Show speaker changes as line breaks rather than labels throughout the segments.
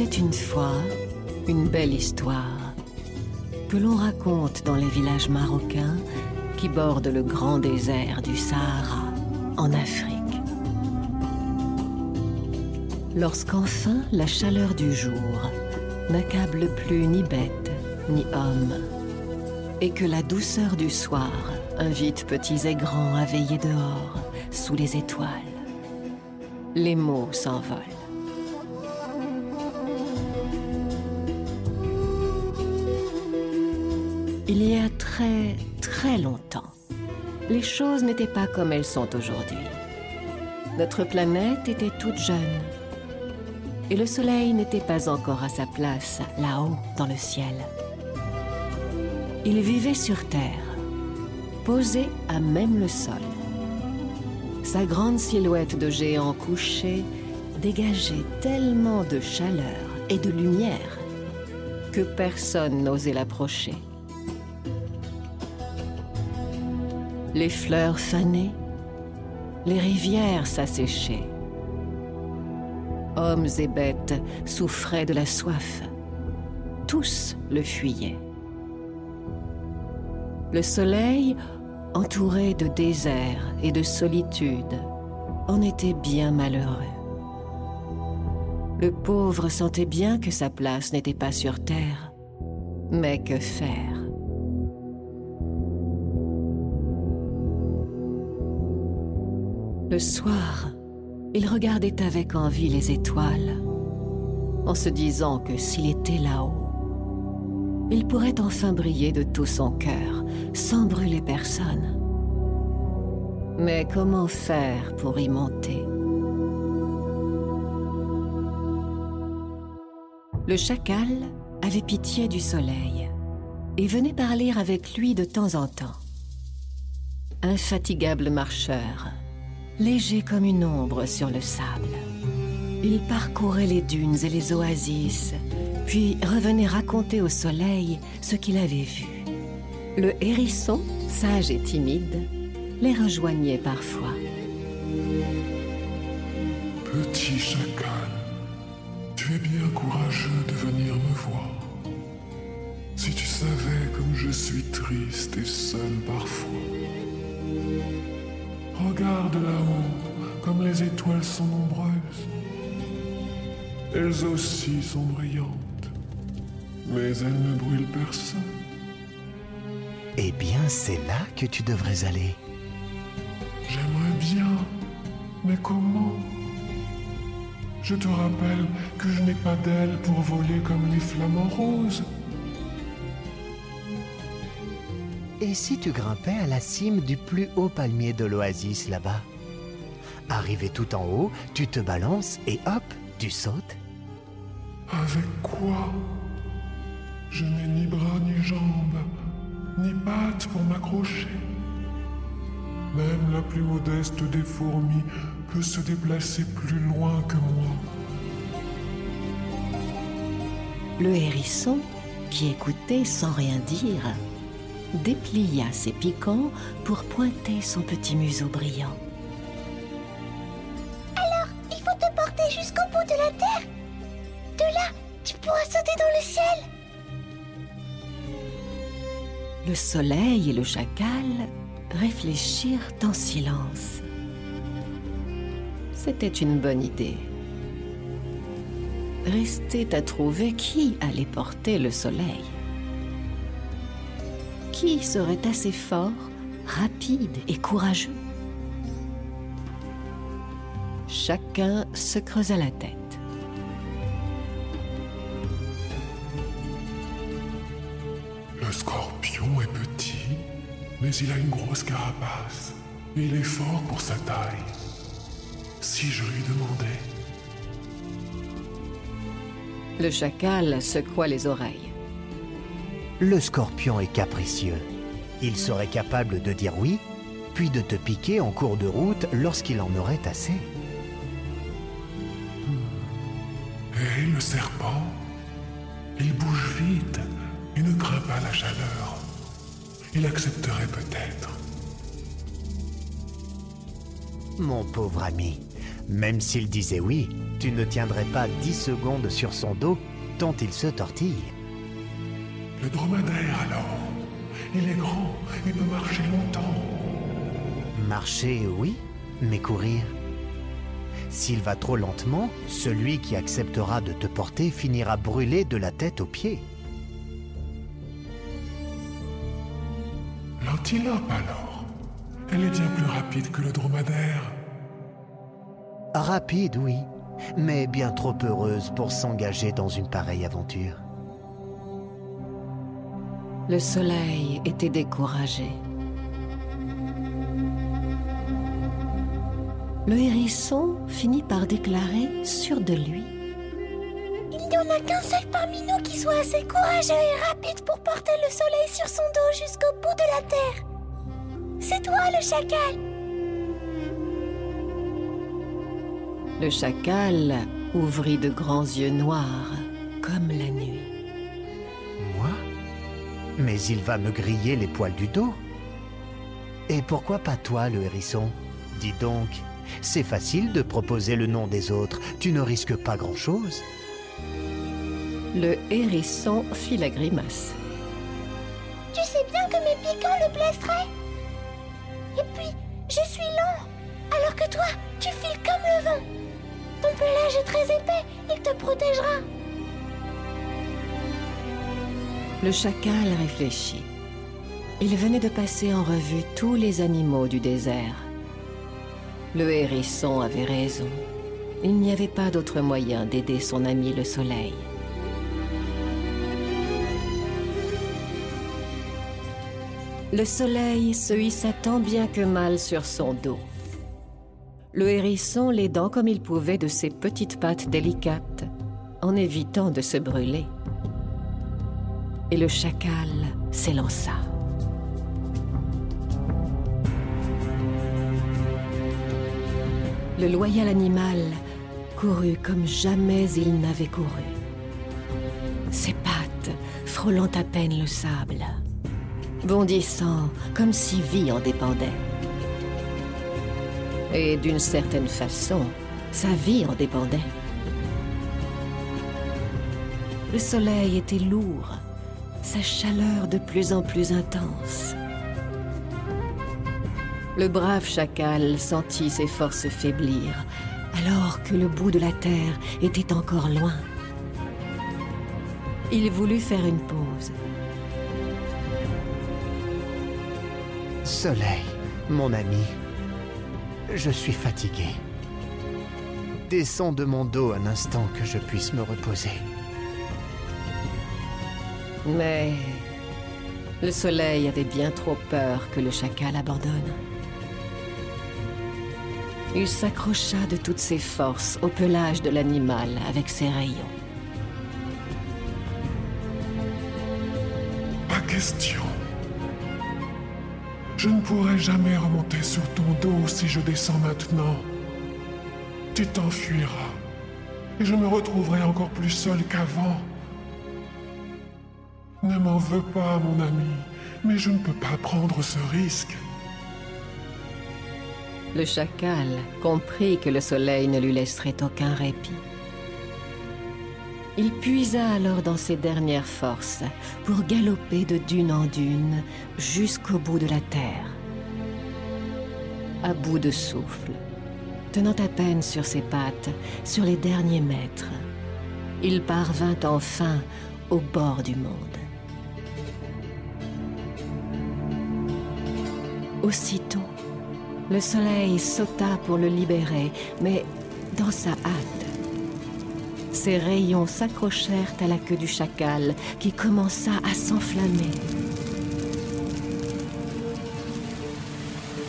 Était une fois une belle histoire que l'on raconte dans les villages marocains qui bordent le grand désert du Sahara en Afrique. Lorsqu'enfin la chaleur du jour n'accable plus ni bête ni homme et que la douceur du soir invite petits et grands à veiller dehors sous les étoiles, les mots s'envolent. Il y a très très longtemps, les choses n'étaient pas comme elles sont aujourd'hui. Notre planète était toute jeune et le Soleil n'était pas encore à sa place là-haut dans le ciel. Il vivait sur Terre, posé à même le sol. Sa grande silhouette de géant couché dégageait tellement de chaleur et de lumière que personne n'osait l'approcher. Les fleurs fanaient, les rivières s'asséchaient. Hommes et bêtes souffraient de la soif. Tous le fuyaient. Le soleil, entouré de désert et de solitude, en était bien malheureux. Le pauvre sentait bien que sa place n'était pas sur terre. Mais que faire? Le soir, il regardait avec envie les étoiles, en se disant que s'il était là-haut, il pourrait enfin briller de tout son cœur, sans brûler personne. Mais comment faire pour y monter? Le chacal avait pitié du soleil et venait parler avec lui de temps en temps. Infatigable marcheur, léger comme une ombre sur le sable. Il parcourait les dunes et les oasis, puis revenait raconter au soleil ce qu'il avait vu. Le hérisson, sage et timide, les rejoignait parfois.
Petit chacal, tu es bien courageux de venir me voir. Si tu savais comme je suis triste et seul parfois. Regarde là-haut, comme les étoiles sont nombreuses. Elles aussi sont brillantes, mais elles ne brûlent personne.
Eh bien, c'est là que tu devrais aller.
J'aimerais bien, mais comment? Je te rappelle que je n'ai pas d'ailes pour voler comme les flamants roses.
Et si tu grimpais à la cime du plus haut palmier de l'oasis là-bas? Arrivé tout en haut, tu te balances et hop, tu sautes.
Avec quoi? Je n'ai ni bras ni jambes, ni pattes pour m'accrocher. Même la plus modeste des fourmis peut se déplacer plus loin que moi.
Le hérisson, qui écoutait sans rien dire, déplia ses piquants pour pointer son petit museau brillant.
Il faut te porter jusqu'au bout de la terre. De là, tu pourras sauter dans le ciel.
Le soleil et le chacal réfléchirent en silence. C'était une bonne idée. Restait à trouver qui allait porter le soleil. Qui serait assez fort, rapide et courageux Chacun se creusa la tête.
Le scorpion est petit, mais il a une grosse carapace. Et il est fort pour sa taille. si je lui demandais
Le chacal secoua les oreilles.
Le scorpion est capricieux. Il serait capable de dire oui, puis de te piquer en cours de route lorsqu'il en aurait assez.
Et le serpent? Il bouge vite et ne craint pas la chaleur. Il accepterait peut-être.
Mon pauvre ami, même s'il disait oui, tu ne tiendrais pas dix secondes sur son dos tant il se tortille.
Le dromadaire alors Il est grand et peut marcher longtemps.
Marcher, oui, mais courir S'il va trop lentement, celui qui acceptera de te porter finira brûlé de la tête aux pieds.
L'antilope alors Elle est bien plus rapide que le dromadaire.
Rapide, oui, mais bien trop heureuse pour s'engager dans une pareille aventure.
Le soleil était découragé. Le hérisson finit par déclarer sûr de lui.
Il n'y en a qu'un seul parmi nous qui soit assez courageux et rapide pour porter le soleil sur son dos jusqu'au bout de la terre. C'est toi le chacal.
Le chacal ouvrit de grands yeux noirs, comme la nuit.
Mais il va me griller les poils du dos. Et pourquoi pas toi, le hérisson? Dis donc, c'est facile de proposer le nom des autres, tu ne risques pas grand-chose.
Le hérisson fit la grimace.
Tu sais bien que mes piquants le blesseraient. Et puis, je suis lent, alors que toi, tu files comme le vent. Ton pelage est très épais, il te protégera.
Le chacal réfléchit. Il venait de passer en revue tous les animaux du désert. Le hérisson avait raison. Il n'y avait pas d'autre moyen d'aider son ami le soleil. Le soleil se hissa tant bien que mal sur son dos. Le hérisson l'aidant comme il pouvait de ses petites pattes délicates, en évitant de se brûler. Et le chacal s'élança. Le loyal animal courut comme jamais il n'avait couru. Ses pattes frôlant à peine le sable, bondissant comme si vie en dépendait. Et d'une certaine façon, sa vie en dépendait. Le soleil était lourd, sa chaleur de plus en plus intense. Le brave chacal sentit ses forces faiblir, alors que le bout de la terre était encore loin. Il voulut faire une pause.
Soleil, mon ami, je suis fatigué. Descends de mon dos un instant que je puisse me reposer.
Mais le soleil avait bien trop peur que le chacal abandonne. Il s'accrocha de toutes ses forces au pelage de l'animal avec ses rayons.
Pas question. Je ne pourrai jamais remonter sur ton dos si je descends maintenant. Tu t'enfuiras. Et je me retrouverai encore plus seul qu'avant. Ne m'en veux pas, mon ami, mais je ne peux pas prendre ce risque.
Le chacal comprit que le soleil ne lui laisserait aucun répit. Il puisa alors dans ses dernières forces pour galoper de dune en dune jusqu'au bout de la terre. À bout de souffle, tenant à peine sur ses pattes, sur les derniers mètres, il parvint enfin au bord du monde. Aussitôt, le soleil sauta pour le libérer, mais dans sa hâte. Ses rayons s'accrochèrent à la queue du chacal qui commença à s'enflammer.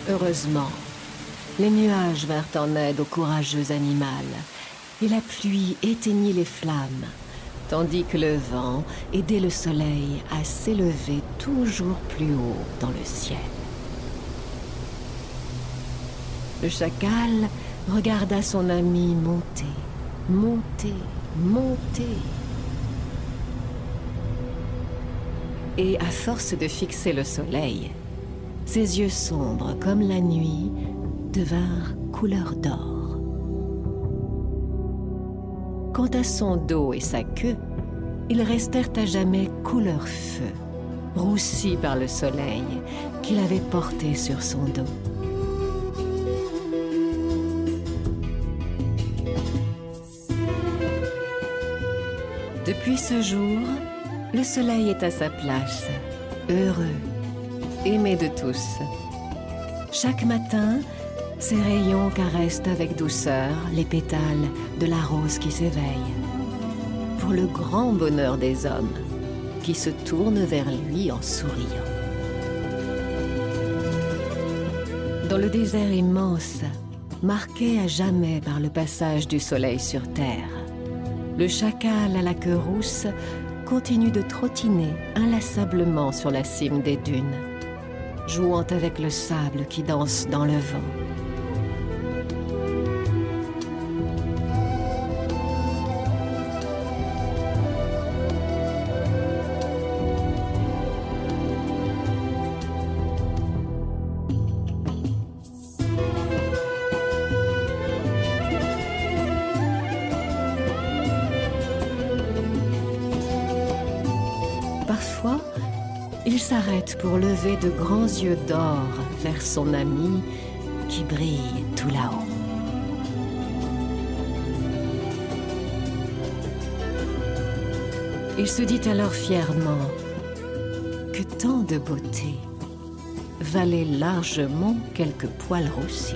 Heureusement, Les nuages vinrent en aide au courageux animal, et la pluie éteignit les flammes, tandis que le vent aidait le soleil à s'élever toujours plus haut dans le ciel. Le chacal regarda son ami monter, monter, monter. Et à force de fixer le soleil, ses yeux sombres comme la nuit devinrent couleur d'or. Quant à son dos et sa queue, ils restèrent à jamais couleur feu, roussis par le soleil qu'il avait porté sur son dos. Depuis ce jour, le soleil est à sa place, heureux, aimé de tous. Chaque matin, ses rayons caressent avec douceur les pétales de la rose qui s'éveille, pour le grand bonheur des hommes qui se tournent vers lui en souriant. Dans le désert immense, marqué à jamais par le passage du soleil sur terre, le chacal à la queue rousse continue de trottiner inlassablement sur la cime des dunes, jouant avec le sable qui danse dans le vent. Parfois, il s'arrête pour lever de grands yeux d'or vers son ami qui brille tout là-haut. Il se dit alors fièrement que tant de beauté valait largement quelques poils roussis.